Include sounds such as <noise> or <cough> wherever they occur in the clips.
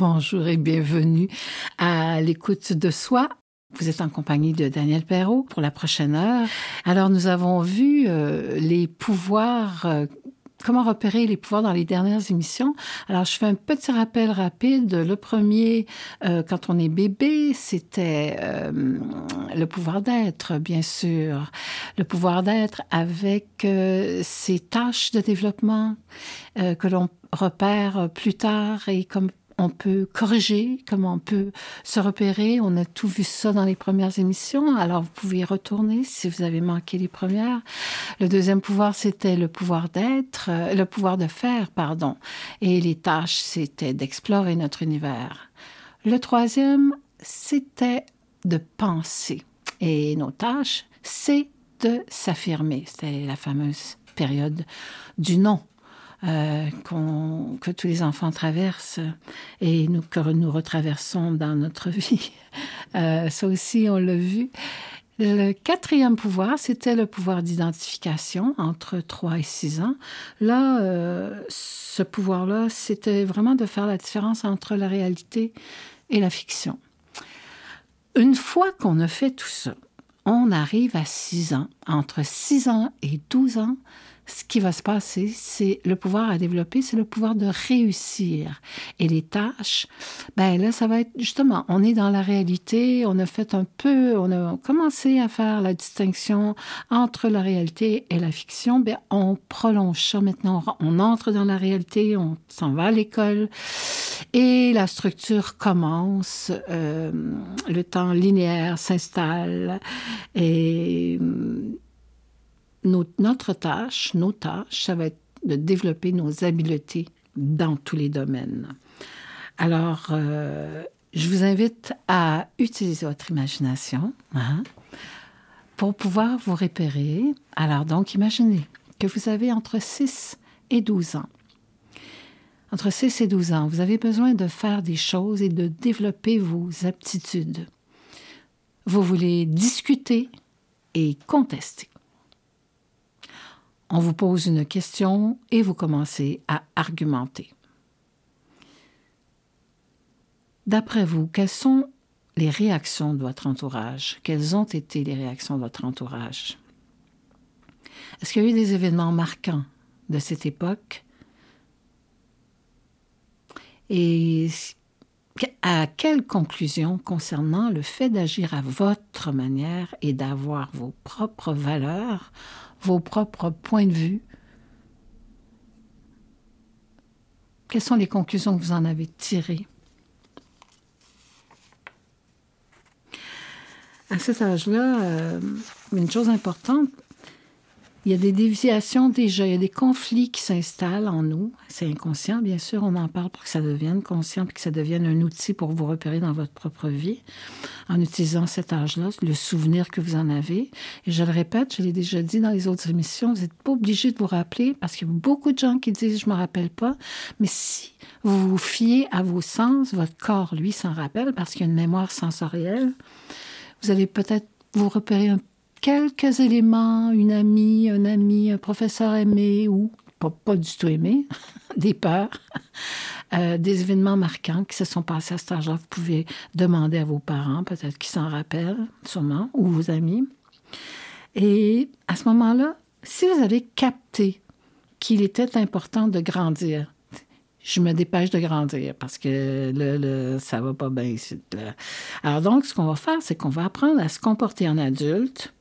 Bonjour et bienvenue à l'écoute de soi. Vous êtes en compagnie de Daniel Perrault pour la prochaine heure. Alors, nous avons vu euh, les pouvoirs euh, comment repérer les pouvoirs dans les dernières émissions. Alors, je fais un petit rappel rapide. Le premier, euh, quand on est bébé, c'était le pouvoir d'être, bien sûr. Le pouvoir d'être avec ses tâches de développement que l'on repère plus tard et comme on peut corriger, comment on peut se repérer. On a tout vu ça dans les premières émissions, alors vous pouvez y retourner si vous avez manqué les premières. Le deuxième pouvoir, c'était le pouvoir d'être, euh, le pouvoir de faire, pardon. Et les tâches, c'était d'explorer notre univers. Le troisième, c'était de penser. Et nos tâches, c'est de s'affirmer. C'était la fameuse période du non. Euh, que tous les enfants traversent et nous, que nous retraversons dans notre <laughs> vie. Euh, ça aussi, on l'a vu. Le quatrième pouvoir, c'était le pouvoir d'identification entre 3 et 6 ans. Là, euh, ce pouvoir-là, c'était vraiment de faire la différence entre la réalité et la fiction. Une fois qu'on a fait tout ça, on arrive à 6 ans. Entre 6 ans et 12 ans, ce qui va se passer, c'est le pouvoir à développer, c'est le pouvoir de réussir. Et les tâches, ben là, ça va être justement, on est dans la réalité, on a fait un peu, on a commencé à faire la distinction entre la réalité et la fiction. Ben, on prolonge ça maintenant, on entre dans la réalité, on s'en va à l'école et la structure commence, euh, le temps linéaire s'installe et notre, tâche, nos tâches, ça va être de développer nos habiletés dans tous les domaines. Alors, euh, je vous invite à utiliser votre imagination hein, pour pouvoir vous repérer. Alors, donc, imaginez que vous avez entre 6 et 12 ans. Entre 6 et 12 ans, vous avez besoin de faire des choses et de développer vos aptitudes. Vous voulez discuter et contester. On vous pose une question et vous commencez à argumenter. D'après vous, quelles sont les réactions de votre entourage? Quelles ont été les réactions de votre entourage? Est-ce qu'il y a eu des événements marquants de cette époque? Et à quelle conclusion concernant le fait d'agir à votre manière et d'avoir vos propres valeurs vos propres points de vue. Quelles sont les conclusions que vous en avez tirées? À cet âge-là, euh, une chose importante, il y a des déviations déjà, il y a des conflits qui s'installent en nous. C'est inconscient, bien sûr, on en parle pour que ça devienne conscient, pour que ça devienne un outil pour vous repérer dans votre propre vie, en utilisant cet âge-là, le souvenir que vous en avez. Et je le répète, je l'ai déjà dit dans les autres émissions, vous n'êtes pas obligé de vous rappeler, parce qu'il y a beaucoup de gens qui disent, je ne me rappelle pas, mais si vous vous fiez à vos sens, votre corps, lui, s'en rappelle, parce qu'il y a une mémoire sensorielle, vous allez peut-être vous repérer un quelques éléments, une amie, un ami, un professeur aimé ou pas, du tout aimé, <laughs> des peurs, euh, des événements marquants qui se sont passés à cet âge-là. Vous pouvez demander à vos parents, peut-être qu'ils s'en rappellent, sûrement, ou vos amis. Et à ce moment-là, si vous avez capté qu'il était important de grandir, je me dépêche de grandir parce que le, le ça va pas bien ici. Alors donc, ce qu'on va faire, c'est qu'on va apprendre à se comporter en adulte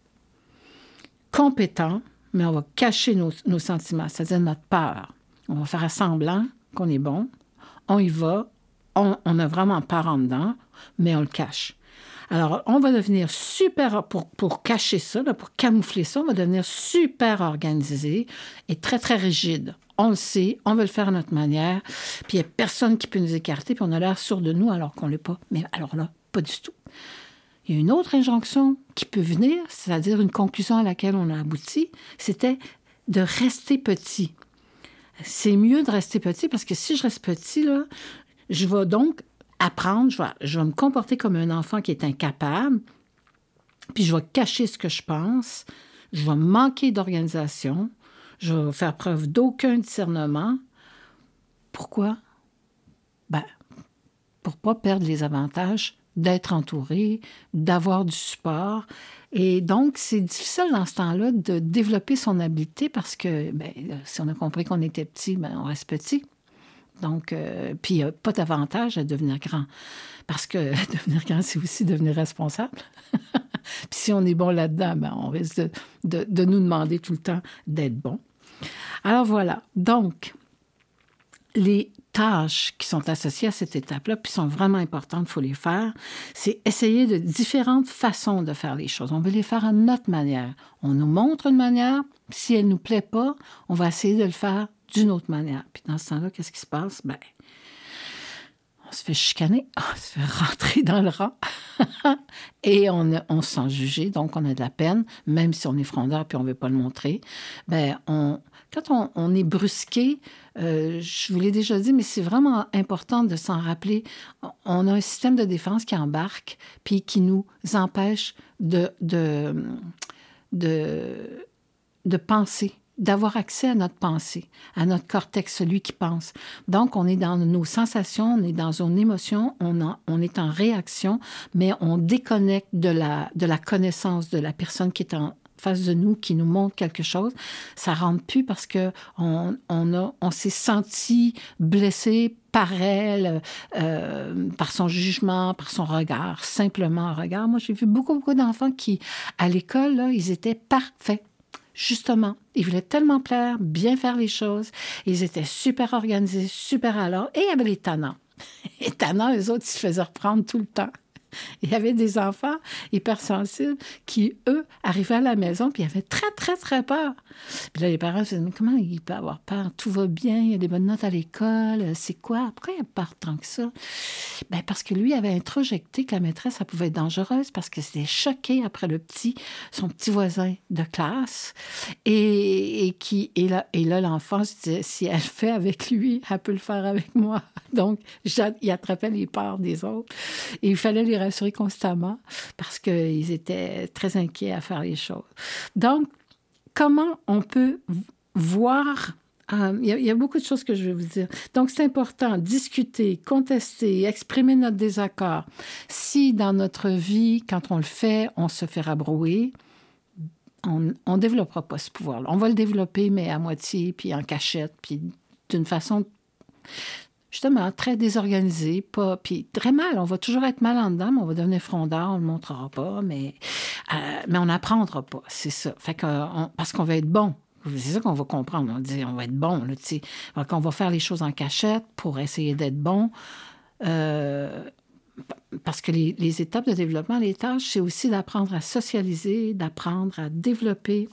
compétent, mais on va cacher nos, sentiments, c'est-à-dire notre peur. On va faire semblant qu'on est bon. On y va. On, a vraiment peur en dedans, mais on le cache. Alors, on va devenir super, pour, pour cacher ça, pour camoufler ça, on va devenir super organisé et très, très rigide. On le sait, on veut le faire à notre manière, puis il n'y a personne qui peut nous écarter, puis on a l'air sûr de nous alors qu'on ne l'est pas. Mais alors là, pas du tout. Il y a une autre injonction qui peut venir, c'est-à-dire une conclusion à laquelle on a abouti, c'était de rester petit. C'est mieux de rester petit parce que si je reste petit, là, je vais donc apprendre, je vais, je vais me comporter comme un enfant qui est incapable, puis je vais cacher ce que je pense, je vais manquer d'organisation, je vais faire preuve d'aucun discernement. Pourquoi? Ben, pas perdre les avantages d'être entouré, d'avoir du support. Et donc, c'est difficile dans ce temps-là de développer son habileté parce que, ben, si on a compris qu'on était petit, ben, on reste petit. Donc, euh, puis a pas d'avantage à devenir grand. Parce que <laughs> devenir grand, c'est aussi devenir responsable. <laughs> puis si on est bon là-dedans, ben, on risque de, nous demander tout le temps d'être bon. Alors voilà. Donc, les qui sont associées à cette étape-là, puis sont vraiment importantes, il faut les faire, c'est essayer de différentes façons de faire les choses. On veut les faire à notre manière. On nous montre une manière, si elle ne nous plaît pas, on va essayer de le faire d'une autre manière. Puis dans ce temps-là, qu'est-ce qui se passe? Ben, on se fait chicaner, <laughs> on se fait rentrer dans le rang <laughs> et on, on se sent jugé, donc on a de la peine, même si on est frondeur puis on ne veut pas le montrer. Ben, on, quand on, est brusqué, euh, je vous l'ai déjà dit, mais c'est vraiment important de s'en rappeler. On a un système de défense qui embarque puis qui nous empêche de, de, de, penser d'avoir accès à notre pensée, à notre cortex, celui qui pense. Donc, on est dans nos sensations, on est dans une émotion, on, on est en réaction, mais on déconnecte de la, de la connaissance de la personne qui est en face de nous, qui nous montre quelque chose. Ça rentre plus parce que on, s'est senti blessé par elle, euh, par son jugement, par son regard, simplement un regard. Moi, j'ai vu beaucoup, beaucoup d'enfants qui, à l'école, ils étaient parfaits justement, ils voulaient tellement plaire, bien faire les choses. Ils étaient super organisés, super à l'heure. Et avait les tannants. <laughs> Les tannants, eux autres, ils se faisaient reprendre tout le temps. <laughs> Il y avait des enfants hypersensibles qui, eux, arrivaient à la maison puis avaient très, très, très peur. Puis là, les parents se disaient, comment il peut avoir peur? Tout va bien, il y a des bonnes notes à l'école, c'est quoi? Pourquoi il a peur tant que ça? Bien, parce que lui avait introjecté que la maîtresse, ça pouvait être dangereuse parce que c'était choqué après le petit, son petit voisin de classe. Et, qui, et là, et l'enfant se disait, si elle fait avec lui, elle peut le faire avec moi. <laughs> Donc, il attrapait les peurs des autres. Et il fallait rassurer constamment parce qu'ils étaient très inquiets à faire les choses. Donc, comment on peut voir euh, il, y a, beaucoup de choses que je vais vous dire. Donc, c'est important, discuter, contester, exprimer notre désaccord. Si dans notre vie, quand on le fait, on se fait rabrouer, on ne développera pas ce pouvoir-là. On va le développer, mais à moitié, puis en cachette, puis d'une façon justement très désorganisé, pas, puis très mal. On va toujours être mal en dedans, mais on va devenir frondeur, on ne le montrera pas, mais, euh, mais on n'apprendra pas, c'est ça. Fait que, parce qu'on va être bon. C'est ça qu'on va comprendre. On dit on va être bon, là, tu on va faire les choses en cachette pour essayer d'être bon. Euh, parce que les, les, étapes de développement, les tâches, c'est aussi d'apprendre à socialiser, d'apprendre à développer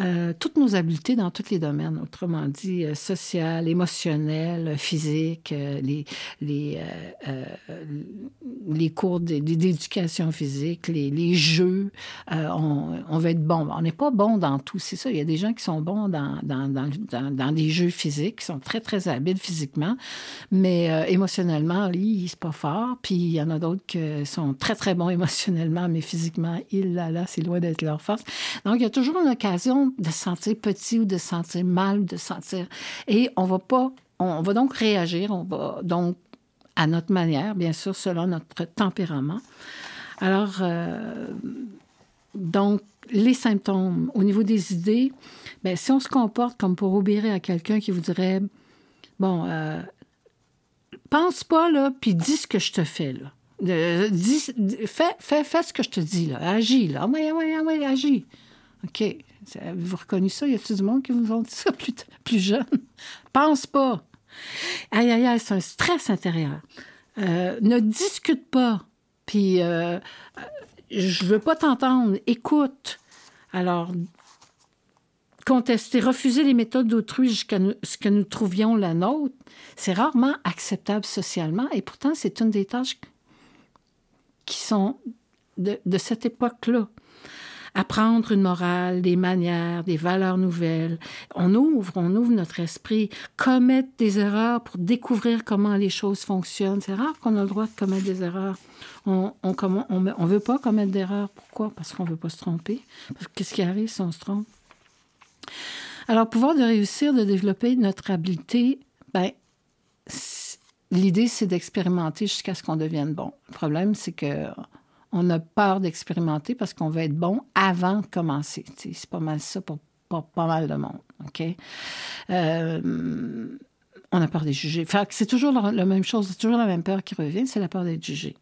euh, toutes nos habiletés dans tous les domaines, autrement dit, euh, social, émotionnel, physique, euh, les, les, les cours d'éducation physique, les, les jeux. On, on, veut être bon. On n'est pas bon dans tout, c'est ça. Il y a des gens qui sont bons dans, dans, dans, dans, des jeux physiques, qui sont très, très habiles physiquement, mais émotionnellement, lui, c'est pas fort. Puis il y en a d'autres qui sont très, très bons <laughs> émotionnellement, mais physiquement, il, là, là, c'est loin d'être leur force. Donc, il y a toujours une occasion de se sentir petit ou de se sentir mal, de sentir... Et on va pas... On va donc réagir, on va donc à notre manière, bien sûr, selon notre tempérament. Alors, euh, donc, les symptômes, au niveau des idées, bien, si on se comporte comme pour obéir à quelqu'un qui vous dirait, bon, euh, pense pas, là, puis dis ce que je te fais, là. dis, fais, fais, fais, ce que je te dis, là. Agis, là. Oui, oui, oui, agis. OK. Avez-vous reconnu ça? Y a-t-il du monde qui vous ont dit ça <laughs> plus, jeune? Pense pas. Aïe, aïe, aïe, c'est un stress intérieur. Euh, ne discute pas. Puis, euh, je veux pas t'entendre. Écoute. Alors, contester, refuser les méthodes d'autrui jusqu'à ce que nous trouvions la nôtre, c'est rarement acceptable socialement. Et pourtant, c'est une des tâches qui sont de cette époque-là apprendre une morale, des manières, des valeurs nouvelles. On ouvre, on ouvre notre esprit, commettre des erreurs pour découvrir comment les choses fonctionnent. C'est rare qu'on a le droit de commettre des erreurs. On on, on, veut pas commettre d'erreurs. Pourquoi? Parce qu'on veut pas se tromper. Qu'est-ce qui arrive si on se trompe? Alors, pouvoir de réussir, de développer notre habileté, ben, l'idée, c'est d'expérimenter jusqu'à ce qu'on devienne bon. Le problème, c'est que on a peur d'expérimenter parce qu'on veut être bon avant de commencer. C'est pas mal ça pour pas, mal de monde. Euh, on a peur d'être jugé. c'est toujours la, même chose, c'est toujours la même peur qui revient, c'est la peur d'être jugé.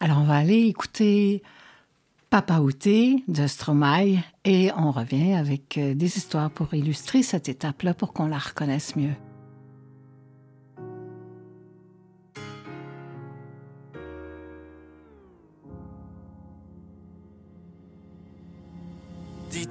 Alors, on va aller écouter Papa Outé de Stromae et on revient avec euh, des histoires pour illustrer cette étape-là pour qu'on la reconnaisse mieux.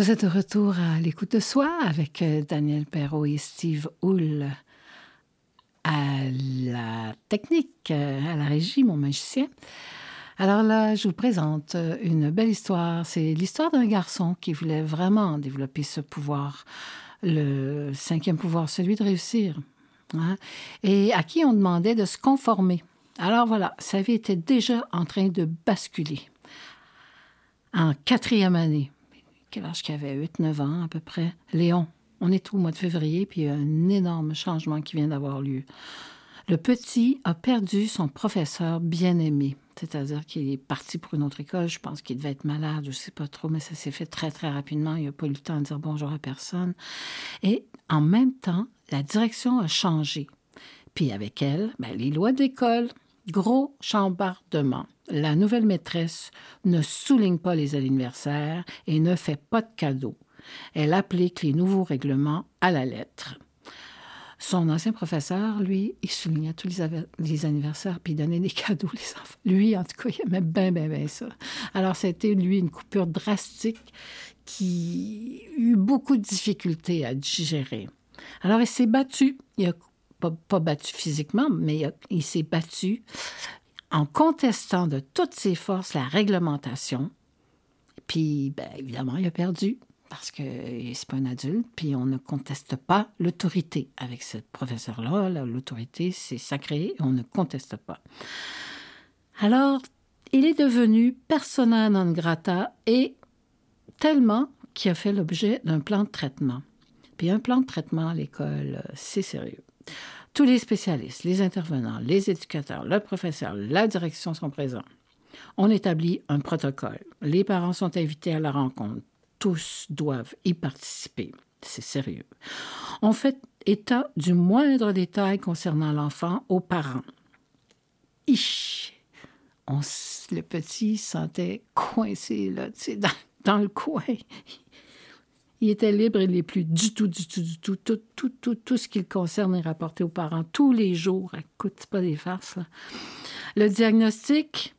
Vous êtes de retour à l'écoute de soi avec euh, Daniel Perrault et Steve Hull à la technique, euh, à la régie, mon magicien. Alors là, je vous présente euh, une belle histoire. C'est l'histoire d'un garçon qui voulait vraiment développer ce pouvoir, le cinquième pouvoir, celui de réussir, hein, et à qui on demandait de se conformer. Alors voilà, sa vie était déjà en train de basculer. En quatrième année, quel âge qu'il avait? 8-9 ans à peu près. Léon, on est au mois de février, puis il y a un énorme changement qui vient d'avoir lieu. Le petit a perdu son professeur bien-aimé, c'est-à-dire qu'il est parti pour une autre école. Je pense qu'il devait être malade, je ne sais pas trop, mais ça s'est fait très, très rapidement. Il n'a pas eu le temps de dire bonjour à personne. Et en même temps, la direction a changé. Puis avec elle, ben, les lois d'école, gros chambardement. La nouvelle maîtresse ne souligne pas les anniversaires et ne fait pas de cadeaux. Elle applique les nouveaux règlements à la lettre. Son ancien professeur, lui, il soulignait tous les, anniversaires puis il donnait des <laughs> cadeaux les enfants. Lui, en tout cas, il aimait bien, bien, bien ça. Alors, c'était, lui, une coupure drastique qui eut beaucoup de difficultés à digérer. Alors, il s'est battu. Il a pas, battu physiquement, mais il s'est battu en contestant de toutes ses forces la réglementation. Puis, bien, évidemment, il a perdu parce que c'est pas un adulte, puis on ne conteste pas l'autorité avec ce professeur-là. L'autorité, c'est sacré, on ne conteste pas. Alors, il est devenu persona non grata et tellement qu'il a fait l'objet d'un plan de traitement. Puis un plan de traitement à l'école, c'est sérieux. Tous les spécialistes, les intervenants, les éducateurs, le professeur, la direction sont présents. On établit un protocole. Les parents sont invités à la rencontre tous doivent y participer. C'est sérieux. On fait état du moindre détail concernant l'enfant aux parents. Ich! Le petit sentait coincé là, dans, dans le coin. Il était libre, il n'est plus du tout, du tout, du tout. Tout, tout, tout, tout ce qui le concerne est rapporté aux parents tous les jours. Écoute, pas des farces. Le diagnostic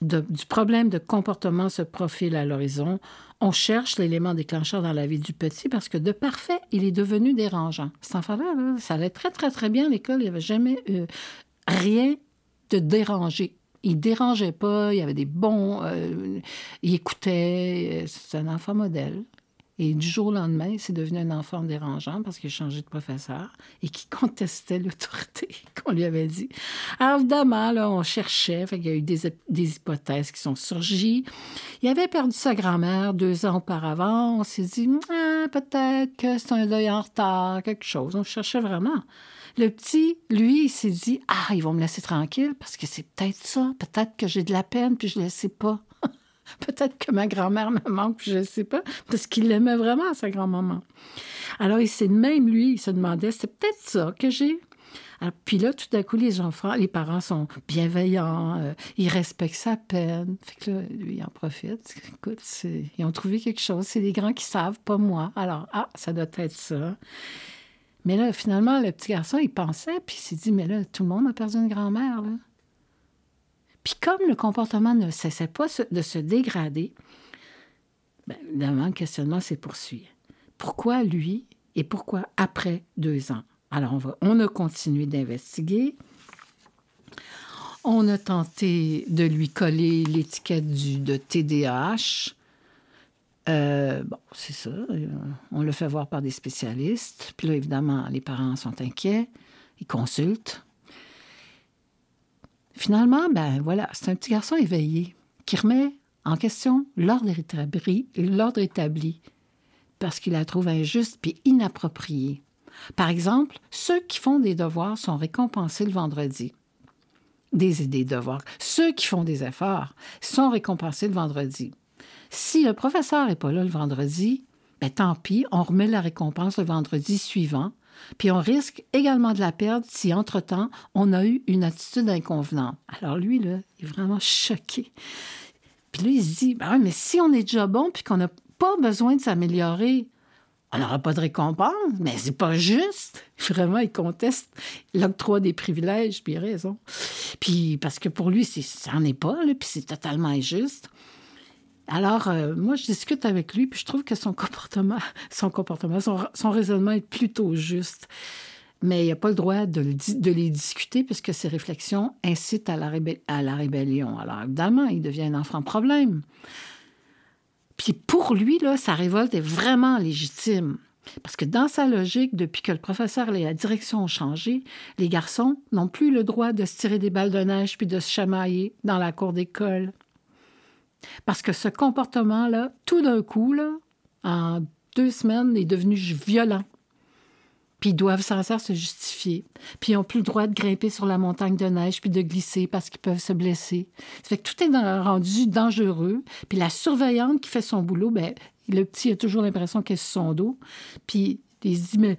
du problème de comportement se profile à l'horizon on cherche l'élément déclencheur dans la vie du petit parce que de parfait, il est devenu dérangeant. Cet enfant-là, ça allait très, très, très bien à l'école. Il n'y avait jamais eu rien de dérangé. Il dérangeait pas, il y avait des bons... Euh, il écoutait. C'est un enfant modèle. Et du jour au lendemain, c'est devenu un enfant dérangeant parce qu'il a changé de professeur et qui <laughs> contestait l'autorité qu'on lui avait dit. Alors évidemment, on cherchait, il y a eu des, hypothèses qui sont surgies. Il avait perdu sa grand-mère deux ans auparavant. On s'est dit, ah, peut-être que c'est un deuil en retard, quelque chose. On cherchait vraiment. Le petit, lui, il s'est dit, ah, ils vont me laisser tranquille parce que c'est peut-être ça. Peut-être que j'ai de la peine puis je ne le sais pas. <laughs> Peut-être que ma grand-mère me manque, je ne sais pas, parce qu'il aimait vraiment sa grand-maman. Alors, il s'est même lui, il se demandait, c'est peut-être ça que j'ai. puis là, tout à coup, les enfants, les parents sont bienveillants, euh, ils respectent sa peine. Fait que là, lui, il en profite. Écoute, ils ont trouvé quelque chose. C'est les grands qui savent, pas moi. Alors, ah, ça doit être ça. Mais là, finalement, le petit garçon, il pensait, puis il s'est dit, mais là, tout le monde a perdu une grand-mère, là. Puis comme le comportement ne cessait pas de se dégrader, bien, évidemment, le questionnement s'est poursuivi. Pourquoi lui et pourquoi après deux ans? Alors, on, va, on a continué d'investiguer. On a tenté de lui coller l'étiquette de TDAH. Euh, bon, c'est ça. On le fait voir par des spécialistes. Puis là, évidemment, les parents sont inquiets. Ils consultent. Finalement, ben voilà, c'est un petit garçon éveillé qui remet en question l'ordre établi, l'ordre établi parce qu'il la trouve injuste puis inappropriée. Par exemple, ceux qui font des devoirs sont récompensés le vendredi. Des, des devoirs. Ceux qui font des efforts sont récompensés le vendredi. Si le professeur n'est pas là le vendredi, ben tant pis, on remet la récompense le vendredi suivant puis on risque également de la perdre si, entre-temps, on a eu une attitude inconvenante. Alors lui, là, il est vraiment choqué. Puis lui, il se dit, ben mais si on est déjà bon puis qu'on n'a pas besoin de s'améliorer, on n'aura pas de récompense, mais c'est pas juste. <laughs> Vraiment, il conteste l'octroi des privilèges, puis il a raison. Puis parce que pour lui, ça n'en est pas, là, puis c'est totalement injuste. Alors, euh, moi, je discute avec lui, puis je trouve que son comportement, son raisonnement est plutôt juste. Mais il n'a pas le droit de, les discuter puisque ses réflexions incitent à la, à rébellion. Alors, évidemment, il devient un enfant problème. Puis pour lui, là, sa révolte est vraiment légitime. Parce que dans sa logique, depuis que le professeur et la direction ont changé, les garçons n'ont plus le droit de se tirer des balles de neige puis de se chamailler dans la cour d'école. Parce que ce comportement-là, tout d'un coup, là, en deux semaines, est devenu violent. Puis ils doivent sans cesse se justifier. Puis ils n'ont plus le droit de grimper sur la montagne de neige puis de glisser parce qu'ils peuvent se blesser. Ça fait que tout est rendu dangereux. Puis la surveillante qui fait son boulot, ben le petit a toujours l'impression qu'elle est sur son dos. Puis il se dit, mais,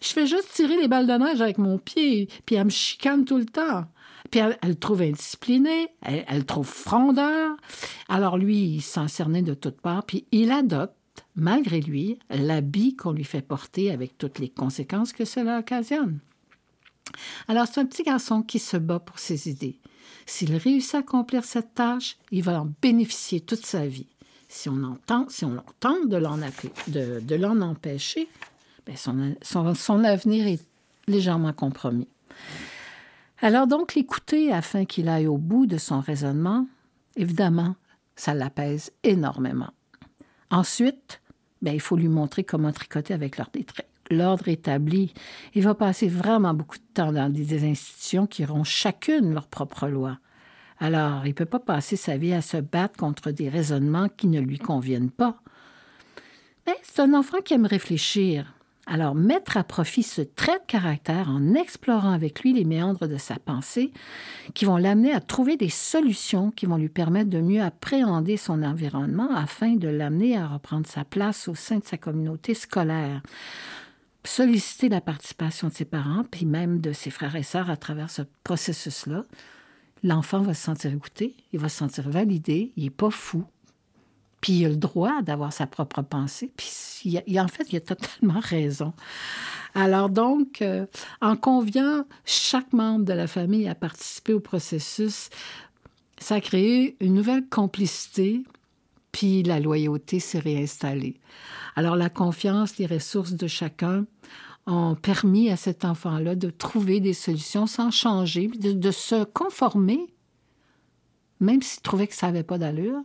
je fais juste tirer les balles de neige avec mon pied. Puis elle me chicane tout le temps. Puis elle, le trouve indiscipliné, elle, le trouve frondeur. Alors lui, il s'en cernait de toutes parts. Puis il adopte malgré lui, l'habit qu'on lui fait porter avec toutes les conséquences que cela occasionne. Alors, c'est un petit garçon qui se bat pour ses idées. S'il réussit à accomplir cette tâche, il va en bénéficier toute sa vie. Si on, entend, si on tente de l'en, empêcher, son, son avenir est légèrement compromis. Alors donc, l'écouter afin qu'il aille au bout de son raisonnement, évidemment, ça l'apaise énormément. Ensuite, ben, il faut lui montrer comment tricoter avec l'ordre établi. Il va passer vraiment beaucoup de temps dans des institutions qui auront chacune leur propre loi. Alors, il ne peut pas passer sa vie à se battre contre des raisonnements qui ne lui conviennent pas. Mais c'est un enfant qui aime réfléchir. Alors, mettre à profit ce trait de caractère en explorant avec lui les méandres de sa pensée, qui vont l'amener à trouver des solutions qui vont lui permettre de mieux appréhender son environnement afin de l'amener à reprendre sa place au sein de sa communauté scolaire. Solliciter la participation de ses parents, puis même de ses frères et sœurs à travers ce processus-là. L'enfant va se sentir écouté, il va se sentir validé, il n'est pas fou, puis il a le droit d'avoir sa propre pensée. Puis il en fait, il a totalement <laughs> raison. Alors donc, euh, en conviant chaque membre de la famille à participer au processus, ça a créé une nouvelle complicité, puis la loyauté s'est réinstallée. Alors la confiance, les ressources de chacun ont permis à cet enfant-là de trouver des solutions sans changer, de, de se conformer, même s'il trouvait que ça n'avait pas d'allure,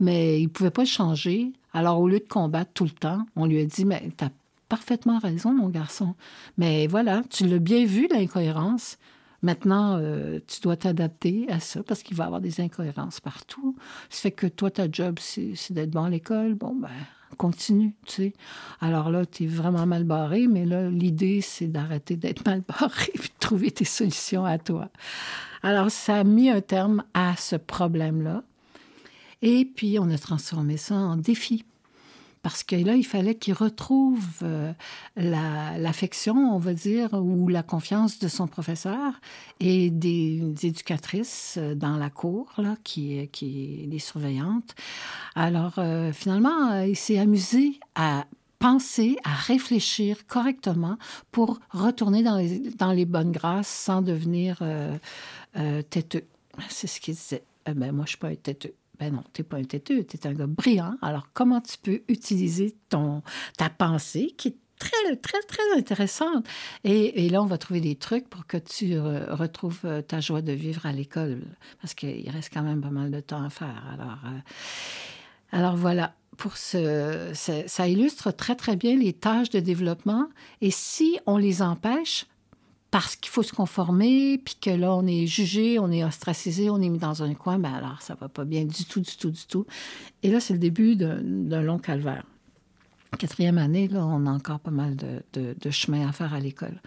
mais il pouvait pas changer. Alors, au lieu de combattre tout le temps, on lui a dit, mais tu as parfaitement raison, mon garçon. Mais voilà, tu l'as bien vu, l'incohérence. Maintenant, euh, tu dois t'adapter à ça parce qu'il va y avoir des incohérences partout. Ça fait que toi, ta job, c'est d'être bon à l'école. Bon, ben, continue, tu sais. Alors là, tu es vraiment mal barré, mais là, l'idée, c'est d'arrêter d'être mal <laughs> barré et de trouver tes solutions à toi. Alors, ça a mis un terme à ce problème-là. Et puis, on a transformé ça en défi. Parce que là, il fallait qu'il retrouve euh, l'affection, on va dire, ou la confiance de son professeur et des, éducatrices euh, dans la cour, là, qui, qui les surveillantes. Alors, euh, finalement, il s'est amusé à penser, à réfléchir correctement pour retourner dans les, dans les bonnes grâces sans devenir têteux. C'est ce qu'il disait. ben, moi, je suis pas un têteux. Ben non, tu n'es pas un têteux, tu es un gars brillant. Alors, comment tu peux utiliser ton, ta pensée qui est très, très, très intéressante? Et, là, on va trouver des trucs pour que tu retrouves euh, ta joie de vivre à l'école, parce qu'il reste quand même pas mal de temps à faire. Alors, euh, alors voilà, pour ce, ça illustre très, très bien les tâches de développement. Et si on les empêche, parce qu'il faut se conformer, puis que là, on est jugé, on est ostracisé, on est mis dans un coin, ben alors ça va pas bien du tout, du tout, du tout. Et là, c'est le début d'un long calvaire. Quatrième année, là, on a encore pas mal de, chemin à faire à l'école.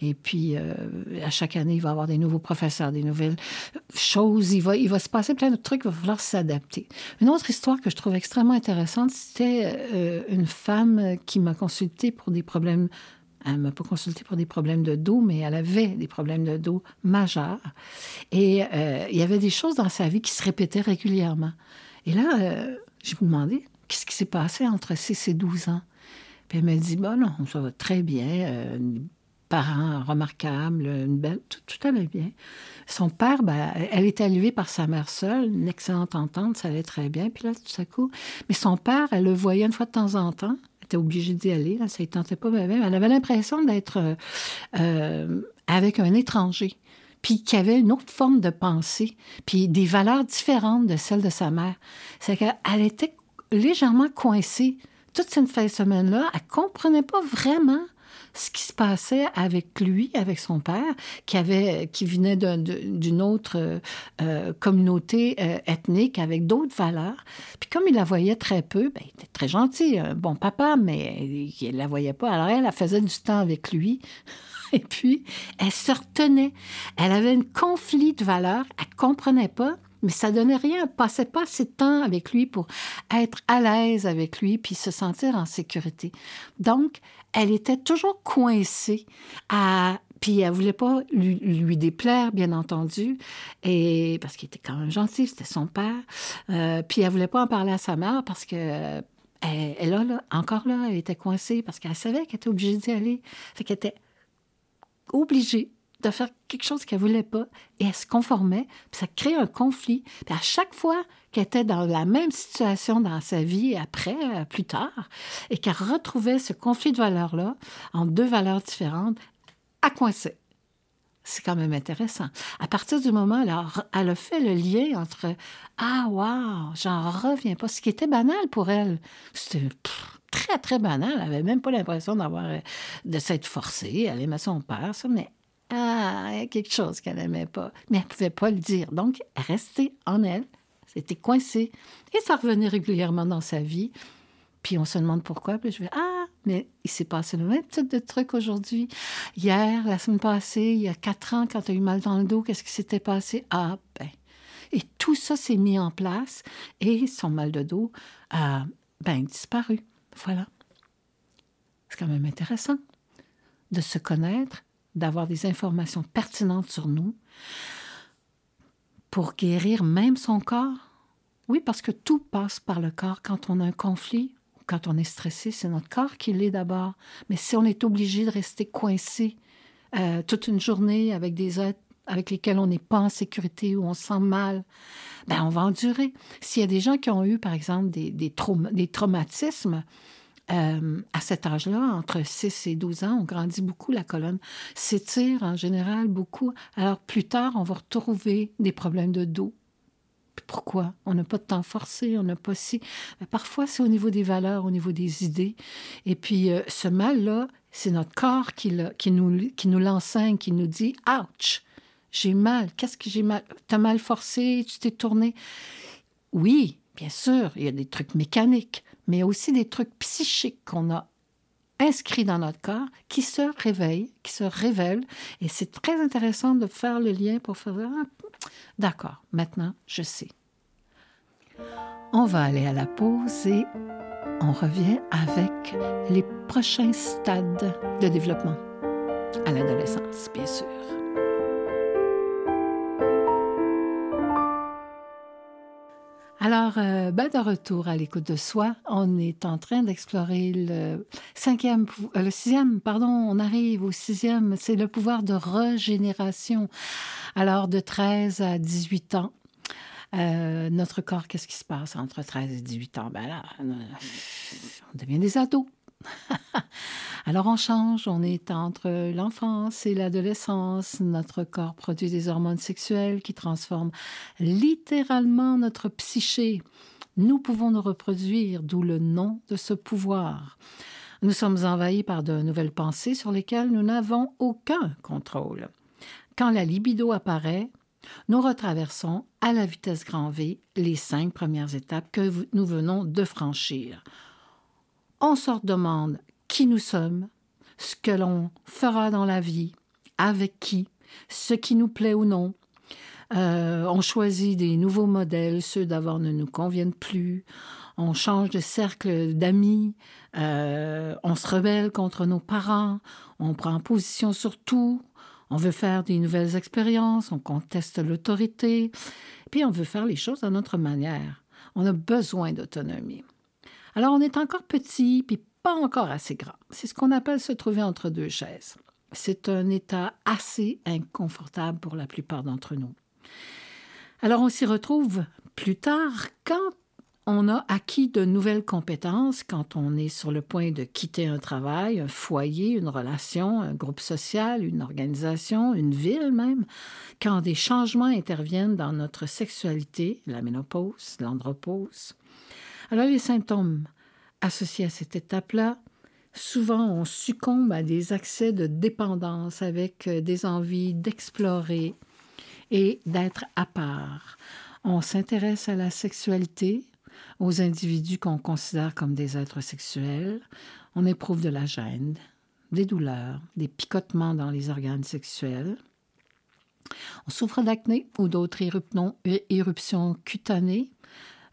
Et puis, euh, à chaque année, il va y avoir des nouveaux professeurs, des nouvelles choses. Il va, il va se passer plein de trucs, il va falloir s'adapter. Une autre histoire que je trouve extrêmement intéressante, c'était euh, une femme qui m'a consultée pour des problèmes elle m'a pas consulté pour des problèmes de dos, mais elle avait des problèmes de dos majeurs. Et euh, il y avait des choses dans sa vie qui se répétaient régulièrement. Et là, euh, je me demandais, qu'est-ce qui s'est passé entre 6 et 12 ans? Puis elle m'a dit, bon, non, ça va très bien. Euh, parents remarquables, une belle, tout, tout, allait bien. Son père, ben, elle était élevée par sa mère seule, une excellente entente, ça allait très bien. Puis là, tout à coup, mais son père, elle le voyait une fois de temps en temps était obligée d'y aller. Là, ça ne tentait pas. Mais elle avait l'impression d'être euh, euh, avec un étranger, puis qui avait une autre forme de pensée, puis des valeurs différentes de celles de sa mère. C'est qu'elle était légèrement coincée. Toute cette semaine-là, elle comprenait pas vraiment ce qui se passait avec lui, avec son père, qui avait, qui venait d'une autre euh, euh, communauté euh, ethnique avec d'autres valeurs. Puis comme il la voyait très peu, ben, il était très gentil, un bon papa, mais il la voyait pas. Alors elle, elle faisait du temps avec lui. <laughs> Et puis, elle se retenait. Elle avait un conflit de valeurs. Elle comprenait pas mais ça donnait rien. Passait pas assez de temps avec lui pour être à l'aise avec lui puis se sentir en sécurité. Donc, elle était toujours coincée à puis elle voulait pas lui, déplaire, bien entendu, et parce qu'il était quand même gentil, c'était son père. Euh, puis elle voulait pas en parler à sa mère parce que elle, elle là, encore là, elle était coincée parce qu'elle savait qu'elle était obligée d'y aller. Fait qu'elle était obligée de faire quelque chose qu'elle voulait pas et elle se conformait, puis ça crée un conflit. Puis à chaque fois qu'elle était dans la même situation dans sa vie après, euh, plus tard, et qu'elle retrouvait ce conflit de valeurs-là en deux valeurs différentes, à coincer. C'est quand même intéressant. À partir du moment où elle a, fait le lien entre Ah, wow, j'en reviens pas, ce qui était banal pour elle. C'était très, très banal. Elle n'avait même pas l'impression d'avoir de s'être forcée. Elle aimait son père, ça, mais ah, il y a quelque chose qu'elle n'aimait pas. Mais elle ne pouvait pas le dire. Donc, restait en elle. C'était coincé. Et ça revenait régulièrement dans sa vie. Puis on se demande pourquoi. Puis je vais, ah, mais il s'est passé le même type de truc aujourd'hui. Hier, la semaine passée, il y a quatre ans, quand tu as eu mal dans le dos, qu'est-ce qui s'était passé? Ah, ben. Et tout ça s'est mis en place et son mal de dos a, ben, disparu. Voilà. C'est quand même intéressant de se connaître d'avoir des informations pertinentes sur nous pour guérir même son corps? Oui, parce que tout passe par le corps. Quand on a un conflit, quand on est stressé, c'est notre corps qui l'est d'abord. Mais si on est obligé de rester coincé euh, toute une journée avec des êtres avec lesquels on n'est pas en sécurité ou on se sent mal, ben on va endurer. S'il y a des gens qui ont eu, par exemple, des, des traumatismes, euh, à cet âge-là, entre 6 et 12 ans, on grandit beaucoup, la colonne s'étire en général beaucoup. Alors plus tard, on va retrouver des problèmes de dos. Pourquoi? On n'a pas de temps forcé, on n'a pas si. parfois, c'est au niveau des valeurs, au niveau des idées. Et puis, euh, ce mal-là, c'est notre corps qui, qui nous, qui nous l'enseigne, qui nous dit Ouch! J'ai mal. Qu'est-ce que j'ai mal? T'as mal forcé, tu t'es tourné. Oui, bien sûr, il y a des trucs mécaniques mais aussi des trucs psychiques qu'on a inscrits dans notre corps qui se réveillent, qui se révèlent. Et c'est très intéressant de faire le lien pour faire d'accord, maintenant je sais. On va aller à la pause et on revient avec les prochains stades de développement à l'adolescence, bien sûr. Alors, euh, ben, de retour à l'écoute de soi, on est en train d'explorer le cinquième, euh, le sixième, pardon, on arrive au sixième, c'est le pouvoir de régénération. Alors, de 13 à 18 ans, euh, notre corps, qu'est-ce qui se passe entre 13 et 18 ans? Ben là, on devient des ados. <laughs> Alors on change, on est entre l'enfance et l'adolescence. Notre corps produit des hormones sexuelles qui transforment littéralement notre psyché. Nous pouvons nous reproduire, d'où le nom de ce pouvoir. Nous sommes envahis par de nouvelles pensées sur lesquelles nous n'avons aucun contrôle. Quand la libido apparaît, nous retraversons à la vitesse grand V les cinq premières étapes que nous venons de franchir on se demande qui nous sommes, ce que l'on fera dans la vie, avec qui, ce qui nous plaît ou non. Euh, on choisit des nouveaux modèles, ceux d'avant ne nous conviennent plus. On change de cercle d'amis. Euh, on se rebelle contre nos parents. On prend position sur tout. On veut faire des nouvelles expériences. On conteste l'autorité. Puis on veut faire les choses à notre manière. On a besoin d'autonomie. Alors, on est encore petit, puis pas encore assez grand. C'est ce qu'on appelle se trouver entre deux chaises. C'est un état assez inconfortable pour la plupart d'entre nous. Alors, on s'y retrouve plus tard quand on a acquis de nouvelles compétences, quand on est sur le point de quitter un travail, un foyer, une relation, un groupe social, une organisation, une ville même, quand des changements interviennent dans notre sexualité, la ménopause, l'andropause, alors les symptômes associés à cette étape-là, souvent on succombe à des accès de dépendance avec euh, des envies d'explorer et d'être à part. On s'intéresse à la sexualité, aux individus qu'on considère comme des êtres sexuels. On éprouve de la gêne, des douleurs, des picotements dans les organes sexuels. On souffre d'acné ou d'autres éruptions cutanées.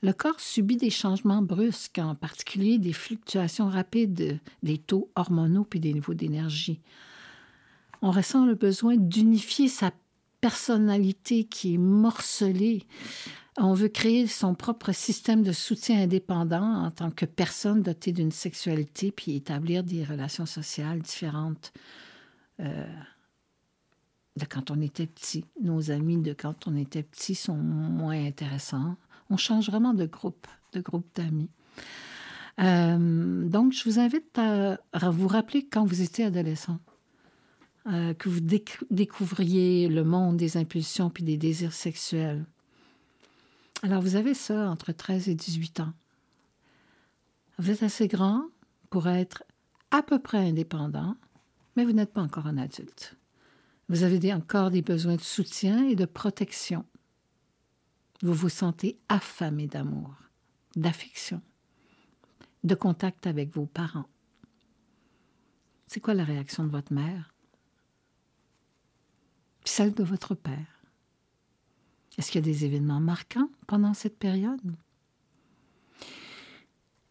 Le corps subit des changements brusques, en particulier des fluctuations rapides des taux hormonaux puis des niveaux d'énergie. On ressent le besoin d'unifier sa personnalité qui est morcelée. On veut créer son propre système de soutien indépendant en tant que personne dotée d'une sexualité, puis établir des relations sociales différentes euh, de quand on était petit. Nos amis de quand on était petit sont moins intéressants. On change vraiment de groupe, de groupe d'amis. Euh, donc, je vous invite à, vous rappeler quand vous étiez adolescent, euh, que vous découvriez le monde des impulsions puis des désirs sexuels. Alors, vous avez ça entre 13 et 18 ans. Vous êtes assez grand pour être à peu près indépendant, mais vous n'êtes pas encore un adulte. Vous avez encore des besoins de soutien et de protection. Vous vous sentez affamé d'amour, d'affection, de contact avec vos parents. C'est quoi la réaction de votre mère? celle de votre père. Est-ce qu'il y a des événements marquants pendant cette période?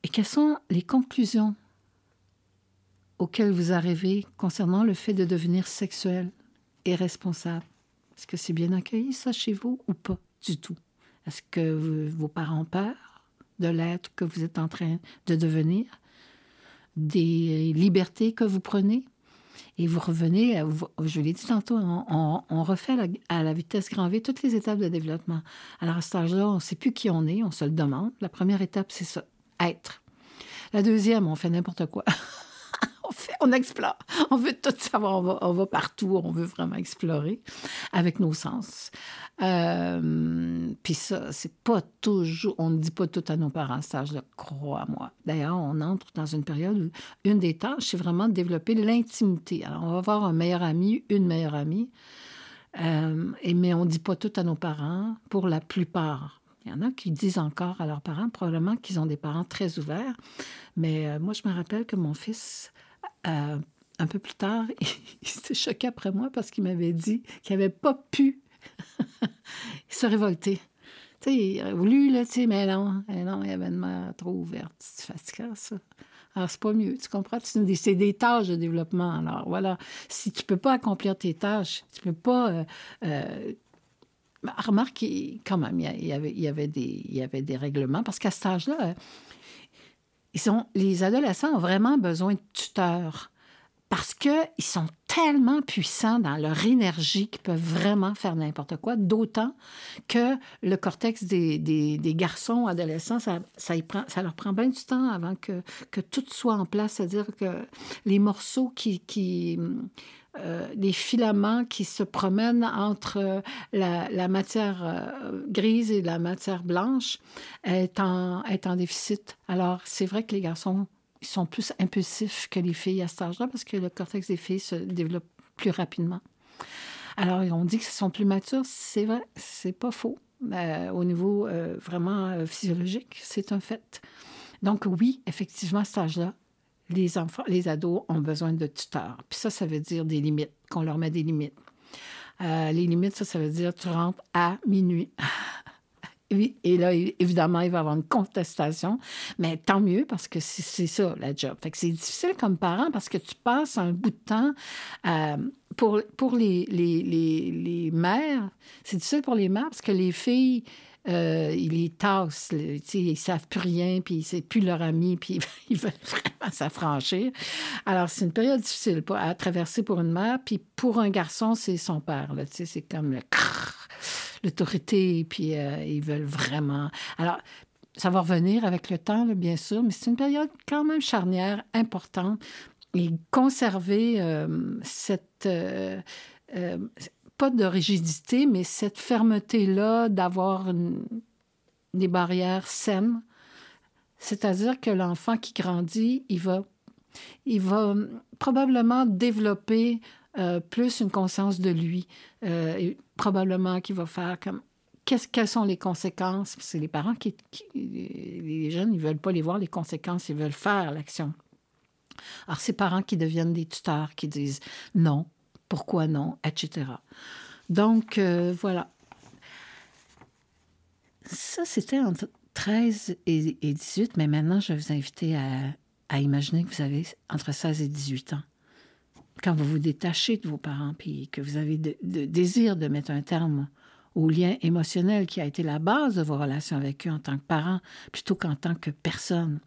Et quelles sont les conclusions auxquelles vous arrivez concernant le fait de devenir sexuel et responsable? Est-ce que c'est bien accueilli ça chez vous ou pas du tout? Est-ce que vos parents ont peur de l'être que vous êtes en train de devenir? Des libertés que vous prenez? Et vous revenez, je l'ai dit tantôt, on, refait à la vitesse grand V toutes les étapes de développement. Alors à cet âge-là, on ne sait plus qui on est, on se le demande. La première étape, c'est ça, être. La deuxième, on fait n'importe quoi. <laughs> on explore. On veut tout savoir. On va, partout. On veut vraiment explorer avec nos sens. Euh, puis ça, c'est pas toujours. On ne dit pas tout à nos parents à cet âge-là, crois-moi. D'ailleurs, on entre dans une période où une des tâches, c'est vraiment de développer l'intimité. Alors, on va avoir un meilleur ami, une meilleure amie. Euh, et, mais on ne dit pas tout à nos parents pour la plupart. Il y en a qui disent encore à leurs parents, probablement qu'ils ont des parents très ouverts. Mais euh, moi, je me rappelle que mon fils, un peu plus tard, <laughs> il s'était choqué après moi parce qu'il m'avait dit qu'il n'avait pas pu <laughs> se révolter. Tu sais, il aurait voulu, là, tu sais, mais non, mais non, il y avait une mère trop ouverte. C'est fatigant, ça. Alors, c'est pas mieux, tu comprends? C'est des tâches de développement. Alors, voilà. Si tu peux pas accomplir tes tâches, tu peux pas... Euh, euh, remarque, quand même, il y, avait, il, y avait des, il y avait des règlements, parce qu'à cet âge-là, ils sont, les adolescents ont vraiment besoin de tuteurs parce qu'ils sont tellement puissants dans leur énergie qu'ils peuvent vraiment faire n'importe quoi, d'autant que le cortex des, des, des garçons adolescents, ça, ça, ça, leur prend bien du temps avant que, que tout soit en place, c'est-à-dire que les morceaux qui, qui euh, les filaments qui se promènent entre euh, la, matière euh, grise et la matière blanche est en, est en déficit. Alors, c'est vrai que les garçons sont plus impulsifs que les filles à cet âge-là parce que le cortex des filles se développe plus rapidement. Alors, on dit qu'ils sont plus matures. C'est vrai, c'est pas faux. au niveau vraiment physiologique, c'est un fait. Donc, oui, effectivement, à cet âge-là, les enfants, les ados ont besoin de tuteurs. Puis ça, ça veut dire des limites, qu'on leur met des limites. Euh, les limites, ça, ça veut dire tu rentres à minuit. <laughs> Et là, évidemment, il va y avoir une contestation, mais tant mieux parce que c'est ça, la job. Fait que c'est difficile comme parent parce que tu passes un bout de temps euh, pour, pour les, les, les, les mères. C'est difficile pour les mères parce que les filles, euh, ils les tassent, ils savent plus rien, puis c'est plus leur ami, <laughs> puis ils veulent vraiment s'affranchir. Alors, c'est une période difficile à traverser pour une mère, puis pour un garçon, c'est son père. C'est comme <laughs> l'autorité, puis euh, ils veulent vraiment... Alors, ça va revenir avec le temps, bien sûr, mais c'est une période quand même charnière, importante, et conserver euh, cette pas de rigidité, mais cette fermeté-là d'avoir des barrières saines. C'est-à-dire que l'enfant qui grandit, il va il va probablement développer euh, plus une conscience de lui. Euh, et probablement qu'il va faire comme quelles sont les conséquences? C'est les parents qui, Les jeunes, ils veulent pas les voir, les conséquences, ils veulent faire l'action. Alors, ces parents qui deviennent des tuteurs, qui disent non, pourquoi non, etc. Donc, euh, voilà. Ça, c'était entre 13 et, 18, mais maintenant, je vais vous inviter à, imaginer que vous avez entre 16 et 18 ans quand vous vous détachez de vos parents, puis que vous avez le désir de mettre un terme au lien émotionnel qui a été la base de vos relations avec eux en tant que parents, plutôt qu'en tant que personne.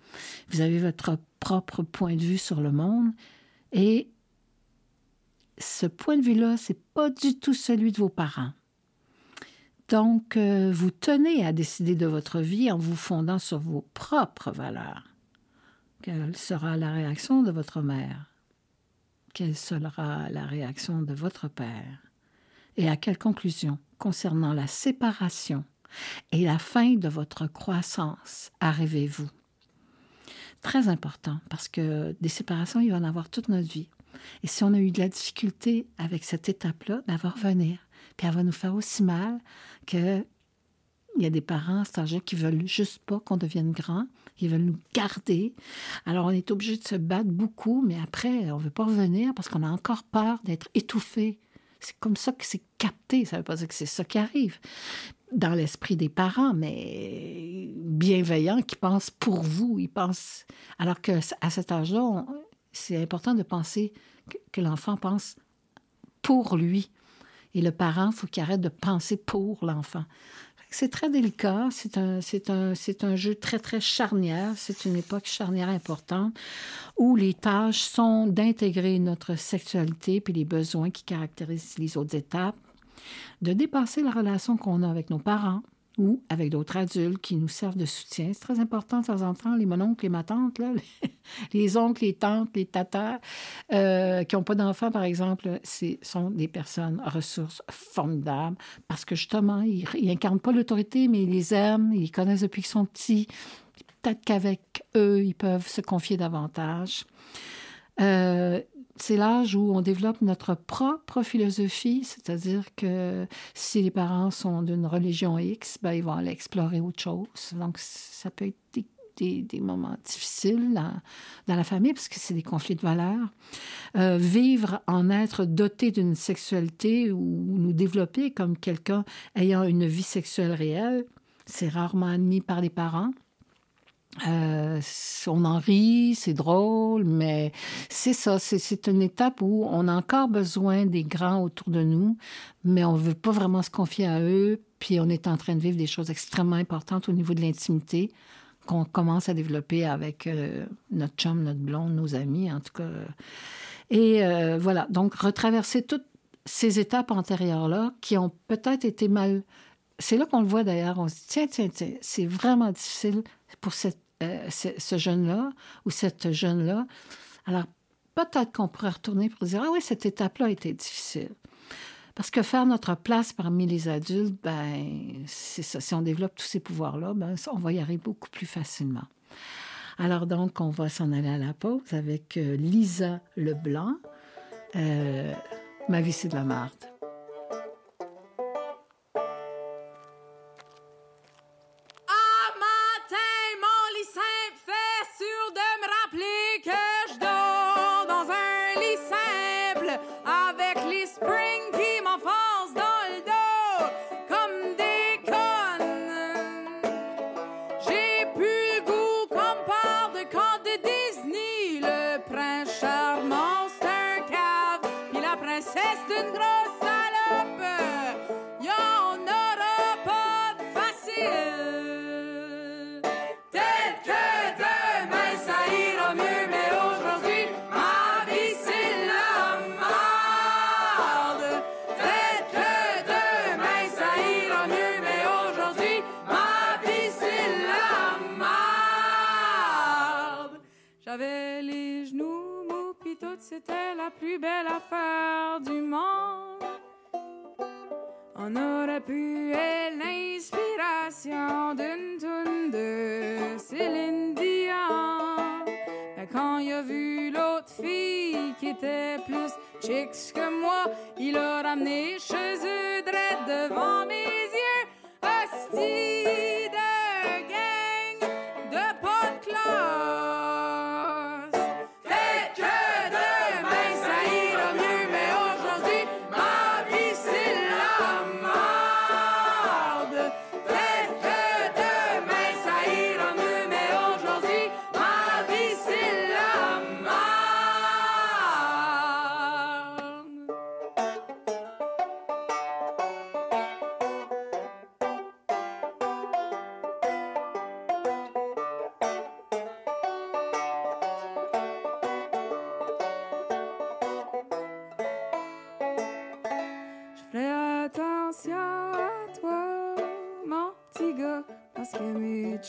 Vous avez votre propre point de vue sur le monde et ce point de vue-là, c'est pas du tout celui de vos parents. Donc, euh, vous tenez à décider de votre vie en vous fondant sur vos propres valeurs. Quelle sera la réaction de votre mère? quelle sera la réaction de votre Père? Et à quelle conclusion? Concernant la séparation et la fin de votre croissance arrivez-vous? Très important parce que des séparations, il va en avoir toute notre vie. Et si on a eu de la difficulté avec cette étape-là, ben, elle va revenir. Puis elle va nous faire aussi mal que il y a des parents âgés qui veulent juste pas qu'on devienne grand. Ils veulent nous garder. Alors, on est obligé de se battre beaucoup, mais après, on veut pas revenir parce qu'on a encore peur d'être étouffé. C'est comme ça que c'est capté. Ça veut pas dire que c'est ça qui arrive dans l'esprit des parents, mais bienveillants qui pensent pour vous. Ils pensent. Alors que à cet âge-là, c'est important de penser que, l'enfant pense pour lui. Et le parent, faut qu'il arrête de penser pour l'enfant. C'est très délicat. C'est un, un, un jeu très, très charnière. C'est une époque charnière importante où les tâches sont d'intégrer notre sexualité puis les besoins qui caractérisent les autres étapes, de dépasser la relation qu'on a avec nos parents, ou avec d'autres adultes qui nous servent de soutien. C'est très important de temps en temps, les mononcles, les matantes, là, <laughs> les oncles, les tantes, les tatas, euh, qui n'ont pas d'enfants, par exemple, ce sont des personnes ressources formidables parce que justement, ils n'incarnent pas l'autorité, mais ils les aiment, ils les connaissent depuis qu'ils sont petits. Peut-être qu'avec eux, ils peuvent se confier davantage. Euh, c'est l'âge où on développe notre propre philosophie, c'est-à-dire que si les parents sont d'une religion X, ben, ils vont aller explorer autre chose. Donc, ça peut être des, moments difficiles dans, dans, la famille parce que c'est des conflits de valeurs. Euh, vivre en être doté d'une sexualité ou nous développer comme quelqu'un ayant une vie sexuelle réelle, c'est rarement admis par les parents. Euh, on en rit, c'est drôle, mais c'est ça, c'est une étape où on a encore besoin des grands autour de nous, mais on veut pas vraiment se confier à eux, puis on est en train de vivre des choses extrêmement importantes au niveau de l'intimité qu'on commence à développer avec euh, notre chum, notre blonde, nos amis, en tout cas. Et euh, voilà, donc retraverser toutes ces étapes antérieures-là qui ont peut-être été mal... C'est là qu'on le voit d'ailleurs, on se dit, tiens, tiens, tiens, c'est vraiment difficile pour cette euh, ce jeune-là ou cette jeune-là. Alors, peut-être qu'on pourrait retourner pour dire, ah oui, cette étape-là a été difficile. Parce que faire notre place parmi les adultes, ben, c'est ça. Si on développe tous ces pouvoirs-là, ben, on va y arriver beaucoup plus facilement. Alors donc, on va s'en aller à la pause avec euh, Lisa Leblanc. Euh, Ma vie, c'est de la marde.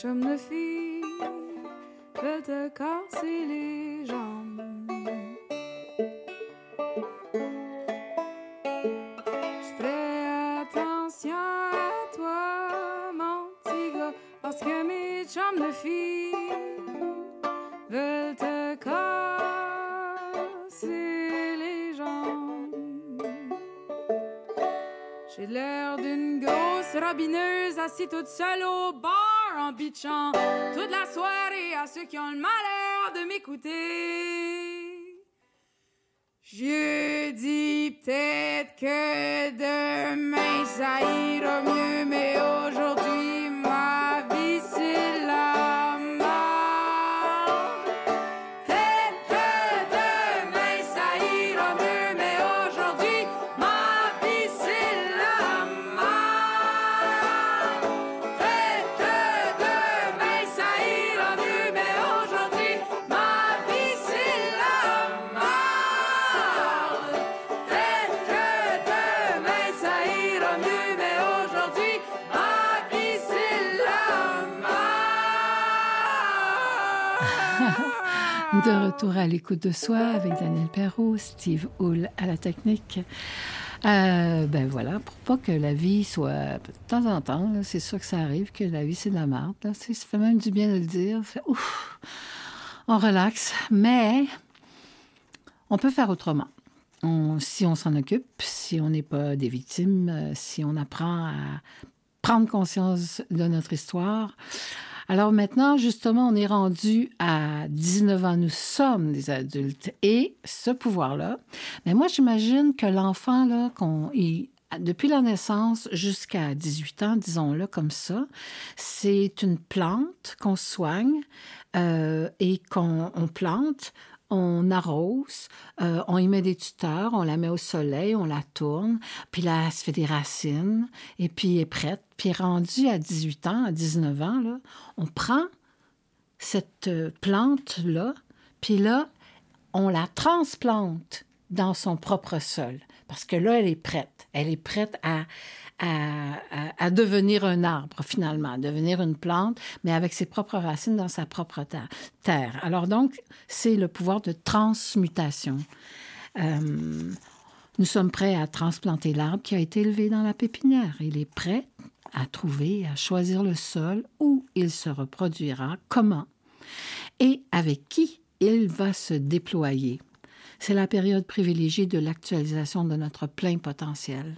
Mes chums de filles veulent te casser les jambes. Je ferai attention à toi, mon petit parce que mes chums de filles veulent te casser les jambes. J'ai l'air d'une grosse rabineuse assise toute seule au en toute la soirée à ceux qui ont le malheur de m'écouter. Retour à l'écoute de soi avec Daniel Perrault, Steve Hull à la technique. Euh, ben voilà, pour pas que la vie soit. De temps en temps, c'est sûr que ça arrive que la vie c'est de la merde. Ça fait même du bien de le dire. Ouf, on relaxe. Mais on peut faire autrement. Si on s'en occupe, si on n'est pas des victimes, euh, si on apprend à prendre conscience de notre histoire. Alors maintenant, justement, on est rendu à 19 ans, nous sommes des adultes et ce pouvoir-là, mais moi j'imagine que l'enfant, là, qu'on, depuis la naissance jusqu'à 18 ans, disons-le comme ça, c'est une plante qu'on soigne euh, et qu'on on plante, on arrose, euh, on y met des tuteurs, on la met au soleil, on la tourne, puis là, elle se fait des racines, et puis elle est prête. Puis rendue à 18 ans, à 19 ans, là, on prend cette euh, plante-là, puis là, on la transplante dans son propre sol. Parce que là, elle est prête. Elle est prête à, à, devenir un arbre, finalement, à devenir une plante, mais avec ses propres racines dans sa propre terre. Alors donc, c'est le pouvoir de transmutation. Euh, nous sommes prêts à transplanter l'arbre qui a été élevé dans la pépinière. Il est prêt à trouver, à choisir le sol où il se reproduira, comment et avec qui il va se déployer. C'est la période privilégiée de l'actualisation de notre plein potentiel.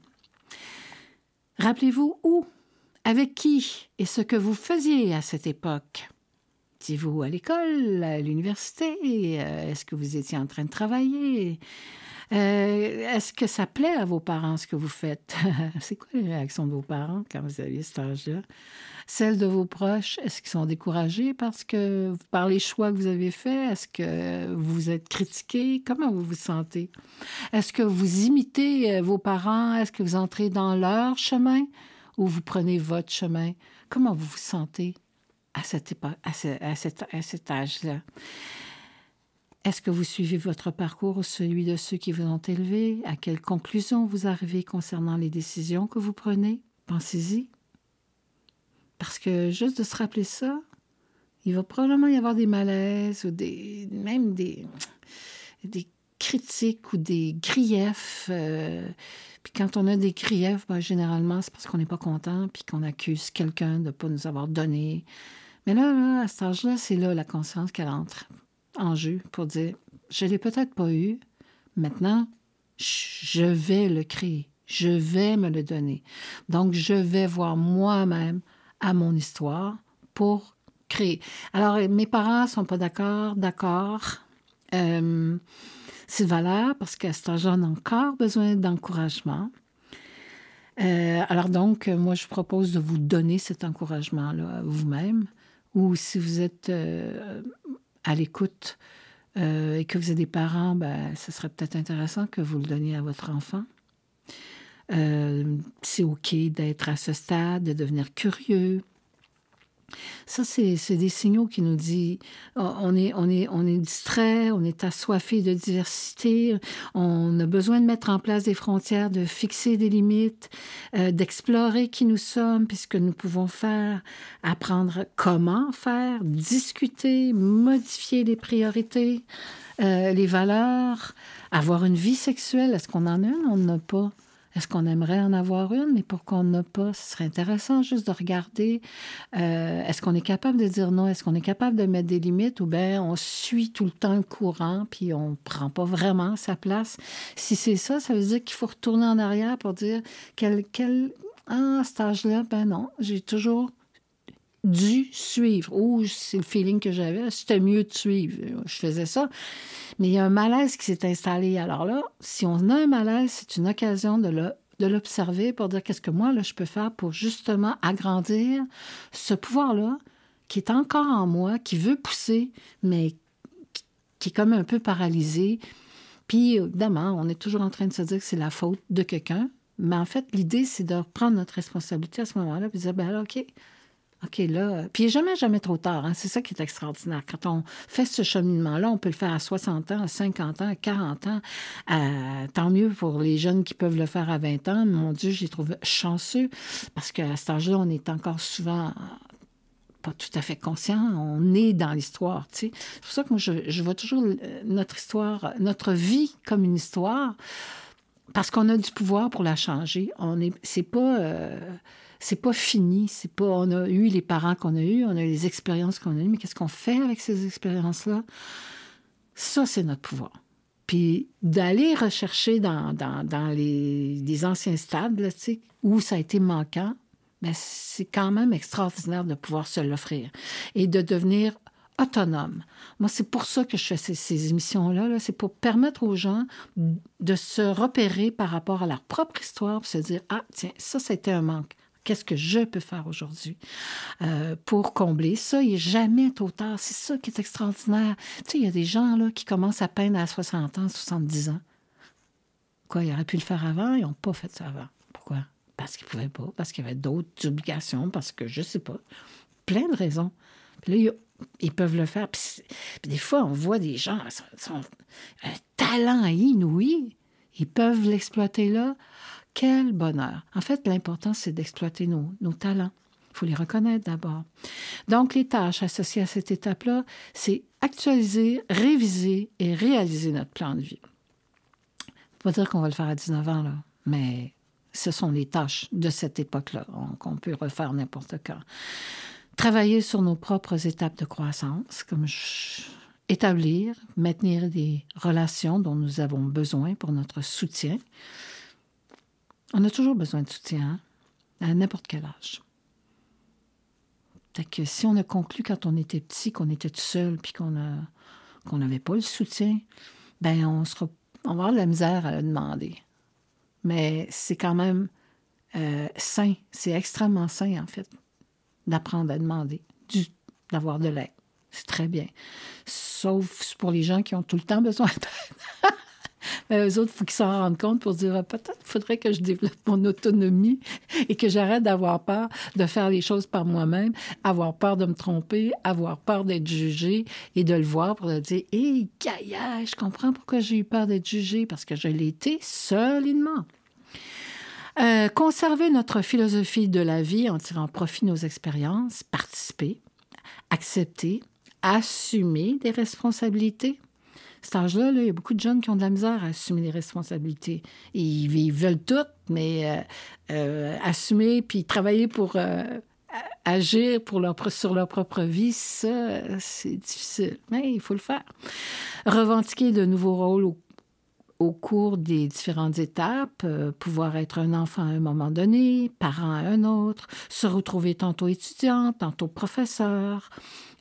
Rappelez-vous où, avec qui et ce que vous faisiez à cette époque? Étiez-vous à l'école, à l'université? Euh, Est-ce que vous étiez en train de travailler? Euh, Est-ce que ça plaît à vos parents ce que vous faites? <laughs> C'est quoi les réactions de vos parents quand vous aviez cet âge-là? Celles de vos proches, est-ce qu'ils sont découragés parce que par les choix que vous avez faits? Est-ce que vous êtes critiqué? Comment vous vous sentez? Est-ce que vous imitez euh, vos parents? Est-ce que vous entrez dans leur chemin ou vous prenez votre chemin? Comment vous vous sentez à, à cet âge-là? Est-ce que vous suivez votre parcours ou celui de ceux qui vous ont élevé? À quelle conclusion vous arrivez concernant les décisions que vous prenez? Pensez-y. Parce que juste de se rappeler ça, il va probablement y avoir des malaises ou des, même des, des critiques ou des griefs. euh, puis quand on a des griefs, ben, généralement, c'est parce qu'on n'est pas content puis qu'on accuse quelqu'un de ne pas nous avoir donné. Mais là, là, à cet âge-là, c'est là la conscience qu'elle entre en jeu pour dire je l'ai peut-être pas eu. Maintenant, je vais le créer. Je vais me le donner. Donc, je vais voir moi-même à mon histoire pour créer. Alors, mes parents sont pas d'accord, d'accord. Euh, c'est valable parce qu'à cet âge on a encore besoin d'encouragement. Euh, alors donc, moi, je propose de vous donner cet encouragement-là vous-même, ou si vous êtes euh, à l'écoute et que vous êtes des parents, ben, ce serait peut-être intéressant que vous le donniez à votre enfant. c'est OK d'être à ce stade, de devenir curieux, ça, c'est des signaux qui nous disent on est, on, est, on est distrait, on est assoiffé de diversité, on a besoin de mettre en place des frontières, de fixer des limites, euh, d'explorer qui nous sommes, puisque nous pouvons faire, apprendre comment faire, discuter, modifier les priorités, euh, les valeurs, avoir une vie sexuelle. Est-ce qu'on en a? Une? On n'en a pas. Est-ce qu'on aimerait en avoir une, mais pour qu'on n'a pas, ce serait intéressant juste de regarder. Euh, est-ce qu'on est capable de dire non? Est-ce qu'on est capable de mettre des limites? Ou bien on suit tout le temps le courant puis on ne prend pas vraiment sa place? Si c'est ça, ça veut dire qu'il faut retourner en arrière pour dire quel, quel, ah, cet âge-là, ben non, j'ai toujours dû suivre. Ou c'est le feeling que j'avais, c'était mieux de suivre. Je faisais ça. Mais il y a un malaise qui s'est installé. Alors là, si on a un malaise, c'est une occasion de le de l'observer pour dire qu'est-ce que moi, là, je peux faire pour justement agrandir ce pouvoir-là qui est encore en moi, qui veut pousser, mais qui est comme un peu paralysé. Puis, évidemment, on est toujours en train de se dire que c'est la faute de quelqu'un. Mais en fait, l'idée, c'est de reprendre notre responsabilité à ce moment-là, puis de dire, ben OK, OK, là. Puis il jamais, jamais trop tard. Hein? C'est ça qui est extraordinaire. Quand on fait ce cheminement-là, on peut le faire à 60 ans, à 50 ans, à 40 ans. Euh, tant mieux pour les jeunes qui peuvent le faire à 20 ans. Mon Dieu, j'ai trouvé chanceux parce qu'à cet âge-là, on est encore souvent pas tout à fait conscient. On est dans l'histoire. Tu sais. C'est pour ça que moi, je, vois toujours notre histoire, notre vie comme une histoire parce qu'on a du pouvoir pour la changer. On est, c'est pas. Euh, c'est pas fini. C'est pas, on a eu les parents qu'on a eus, on a eu les expériences qu'on a eues, mais qu'est-ce qu'on fait avec ces expériences-là? Ça, c'est notre pouvoir. Puis d'aller rechercher dans, dans, les, anciens stades, là, où ça a été manquant, ben, c'est quand même extraordinaire de pouvoir se l'offrir et de devenir autonome. Moi, c'est pour ça que je fais ces, émissions-là. -là, c'est pour permettre aux gens de se repérer par rapport à leur propre histoire, pour se dire, ah, tiens, ça, c'était un manque. Qu'est-ce que je peux faire aujourd'hui euh, pour combler ça? Il n'est jamais trop tard. C'est ça qui est extraordinaire. Tu sais, il y a des gens là, qui commencent à peine à 60 ans, 70 ans. Quoi, ils auraient pu le faire avant, ils n'ont pas fait ça avant. Pourquoi? Parce qu'ils ne pouvaient pas, parce qu'il y avait d'autres obligations, parce que je ne sais pas. Plein de raisons. Puis là, ils peuvent le faire. Puis, des fois, on voit des gens, qui ont un talent inouï. Ils peuvent l'exploiter là. Quel bonheur. En fait, l'important, c'est d'exploiter nos, talents. Il faut les reconnaître d'abord. Donc, les tâches associées à cette étape-là, c'est actualiser, réviser et réaliser notre plan de vie. Pas dire qu'on va le faire à 19 ans, là, mais ce sont les tâches de cette époque-là qu'on peut refaire n'importe quand. Travailler sur nos propres étapes de croissance, comme établir, maintenir des relations dont nous avons besoin pour notre soutien, on a toujours besoin de soutien, hein, à n'importe quel âge. Si on a conclu quand on était petit qu'on était tout seul puis qu'on n'avait pas le soutien, ben on sera va la misère à le demander. Mais c'est quand même euh, sain, c'est extrêmement sain en fait d'apprendre à demander, d'avoir de l'aide. C'est très bien. Sauf pour les gens qui ont tout le temps besoin d'aide. <laughs> Mais eux autres, il faut qu'ils s'en rendent compte pour dire ah, peut-être faudrait que je développe mon autonomie et que j'arrête d'avoir peur de faire les choses par moi-même, avoir peur de me tromper, avoir peur d'être jugé et de le voir pour le dire Hé, Gaïa, je comprends pourquoi j'ai eu peur d'être jugé parce que je l'ai été solidement. Euh, conserver notre philosophie de la vie en tirant profit de nos expériences, participer, accepter, assumer des responsabilités, cet âge-là, il y a beaucoup de jeunes qui ont de la misère à assumer les responsabilités. ils, veulent tout, mais euh, euh, assumer puis travailler pour euh, agir pour sur leur propre vie, ça, c'est difficile. Mais il faut le faire. Revendiquer de nouveaux rôles au, cours des différentes étapes, pouvoir être un enfant à un moment donné, parent à un autre, se retrouver tantôt étudiant, tantôt professeur.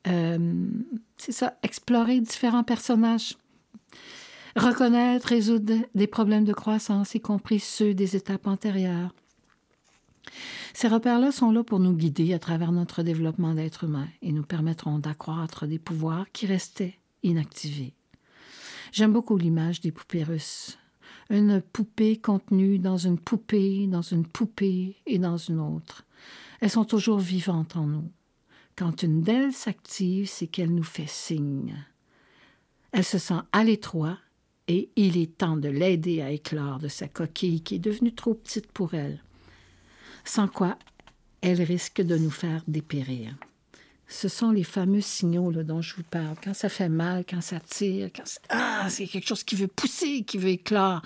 C'est ça, explorer différents personnages. Reconnaître, résoudre des problèmes de croissance, y compris ceux des étapes antérieures. Ces repères-là sont là pour nous guider à travers notre développement d'être humain et nous permettront d'accroître des pouvoirs qui restaient inactivés. J'aime beaucoup l'image des poupées russes. Une poupée contenue dans une poupée, dans une poupée et dans une autre. Elles sont toujours vivantes en nous. Quand une d'elles s'active, c'est qu'elle nous fait signe. Elle se sent à l'étroit et il est temps de l'aider à éclore de sa coquille qui est devenue trop petite pour elle. Sans quoi, elle risque de nous faire dépérir. Ce sont les fameux signaux dont je vous parle. Quand ça fait mal, quand ça tire, quand c'est ah, c'est quelque chose qui veut pousser, qui veut éclore.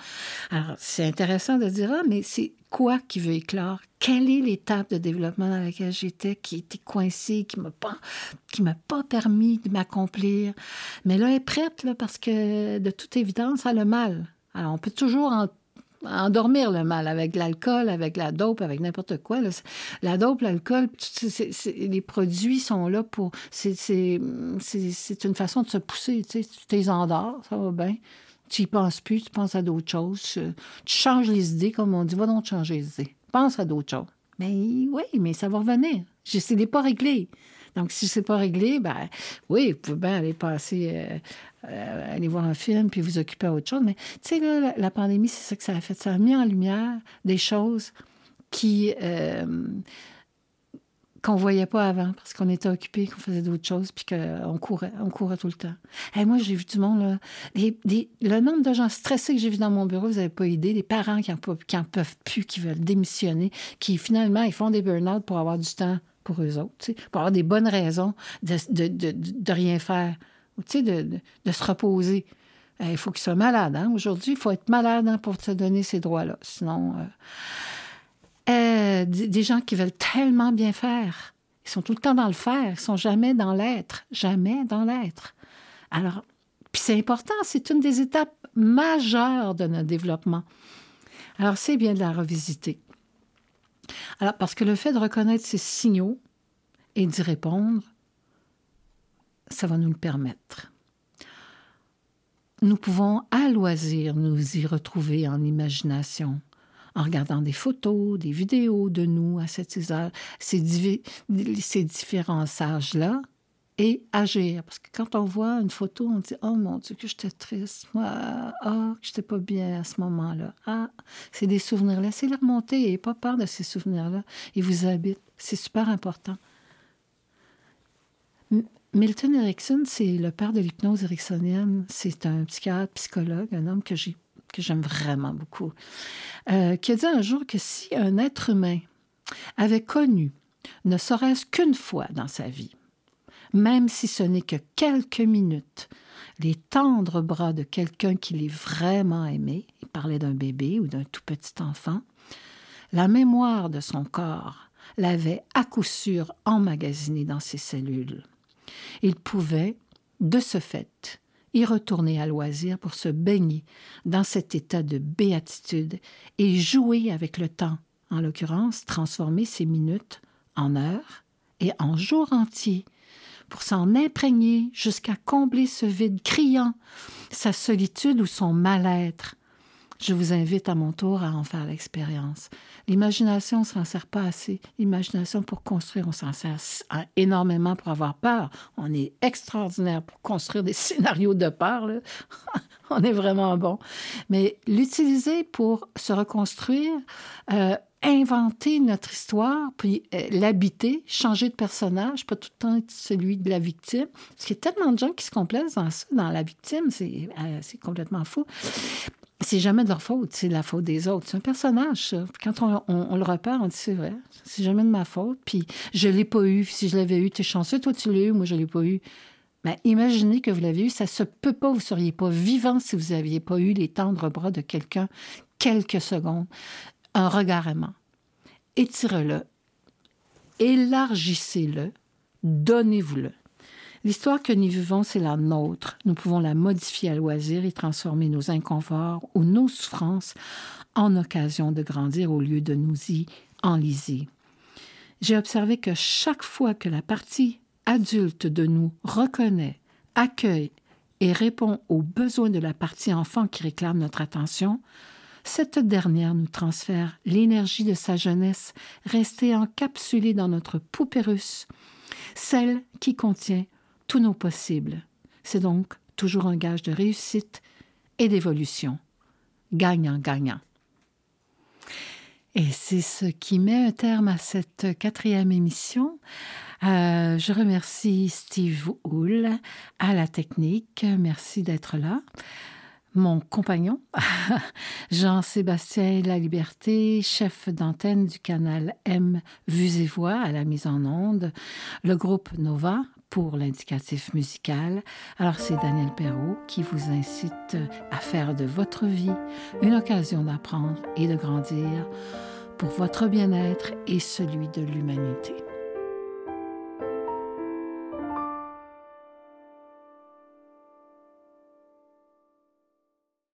Alors, c'est intéressant de dire, ah, mais c'est quoi qui veut éclore? Quelle est l'étape de développement dans laquelle j'étais qui était coincée, qui qui m'a pas permis de m'accomplir? Mais là, elle est prête, là, parce que de toute évidence, elle a le mal. Alors, on peut toujours en endormir le mal avec l'alcool, avec la dope, avec n'importe quoi. La dope, l'alcool, les produits sont là pour... C'est une façon de se pousser. Tu sais, tu t'es ça va bien. Tu y penses plus, tu penses à d'autres choses. Euh, Tu changes les idées, comme on dit. Va donc changer les idées. Pense à d'autres choses. Mais oui, mais ça va revenir. Ne l'ai pas réglé. Donc, si c'est pas réglé, ben oui, vous pouvez bien aller passer, euh, euh, aller voir un film puis vous occuper à autre chose. Mais tu sais, la, la pandémie, c'est ça que ça a fait. Ça a mis en lumière des choses qui qu'on voyait pas avant parce qu'on était occupé, qu'on faisait d'autres choses puis qu'on courait, on courait tout le temps. Et moi, j'ai vu du monde, là, le nombre de gens stressés que j'ai vu dans mon bureau, vous n'avez pas idée, des parents qui en, pe- qui en peuvent plus, qui veulent démissionner, qui finalement, ils font des burn-out pour avoir du temps pour eux autres, pour avoir des bonnes raisons de, rien faire, de, de, se reposer. Il faut qu'ils soient malades. Hein? Aujourd'hui, il faut être malade hein, pour se donner ces droits-là. Sinon, euh, euh, des gens qui veulent tellement bien faire. Ils sont tout le temps dans le faire. Ils sont jamais dans l'être. Jamais dans l'être. Alors, puis c'est important. C'est une des étapes majeures de notre développement. Alors, c'est bien de la revisiter. Alors, parce que le fait de reconnaître ces signaux et d'y répondre, ça va nous le permettre. Nous pouvons à loisir nous y retrouver en imagination, en regardant des photos, des vidéos de nous à cet âge, ces, ces différents âges-là, et agir. Parce que quand on voit une photo, on dit Oh mon Dieu, que j'étais triste. Moi, ah, que j'étais pas bien à ce moment-là. Ah, c'est des souvenirs. Laissez-les remonter. N'ayez pas peur de ces souvenirs-là. Ils vous habitent. C'est super important. Milton Erickson, c'est le père de l'hypnose ericksonienne. C'est un psychiatre, psychologue, un homme que j'ai que j'aime vraiment beaucoup, euh, qui a dit un jour que si un être humain avait connu, ne serait-ce qu'une fois dans sa vie, même si ce n'est que quelques minutes, les tendres bras de quelqu'un qu'il est vraiment aimé, il parlait d'un bébé ou d'un tout petit enfant, la mémoire de son corps l'avait à coup sûr emmagasiné dans ses cellules. Il pouvait, de ce fait, y retourner à loisir pour se baigner dans cet état de béatitude et jouer avec le temps, en l'occurrence transformer ces minutes en heures et en jours entiers pour s'en imprégner jusqu'à combler ce vide criant, sa solitude ou son mal-être. Je vous invite à mon tour à en faire l'expérience. L'imagination, on s'en sert pas assez. L'imagination pour construire, on s'en sert à- énormément pour avoir peur. On est extraordinaire pour construire des <laughs> scénarios de peur. <laughs> on est vraiment bon. Mais l'utiliser pour se reconstruire, euh, inventer notre histoire, puis euh, l'habiter, changer de personnage, pas tout le temps être celui de la victime. Parce qu'il y a tellement de gens qui se complaisent dans ça, dans la victime, c'est euh, complètement fou c'est jamais de leur faute, c'est de la faute des autres. C'est un personnage, ça. Quand on, on- le repère, on dit c'est vrai, c'est jamais de ma faute. Puis je l'ai pas eu. Si je l'avais eu, t'es chanceux, toi tu l'as eu, moi je l'ai pas eu. Mais imaginez que vous l'avez eu, ça se peut pas, vous seriez pas vivant si vous aviez pas eu les tendres bras de quelqu'un quelques secondes, un regard aimant. Étire-le. élargissez-le, donnez-vous-le. L'histoire que nous vivons, c'est la nôtre. Nous pouvons la modifier à loisir et transformer nos inconforts ou nos souffrances en occasion de grandir au lieu de nous y enliser. J'ai observé que chaque fois que la partie adulte de nous reconnaît, accueille et répond aux besoins de la partie enfant qui réclame notre attention, cette dernière nous transfère l'énergie de sa jeunesse restée encapsulée dans notre poupée celle qui contient tous nos possibles. C'est donc toujours un gage de réussite et d'évolution. Gagnant-gagnant. Et c'est ce qui met un terme à cette quatrième émission. Euh, je remercie Steve Hull à la technique. Merci d'être là. Mon compagnon, <laughs> Jean-Sébastien La Liberté, chef d'antenne du canal M Vues et Voix à la mise en onde, le groupe Nova pour l'indicatif musical. Alors c'est Daniel Perrault qui vous incite à faire de votre vie une occasion d'apprendre et de grandir pour votre bien-être et celui de l'humanité.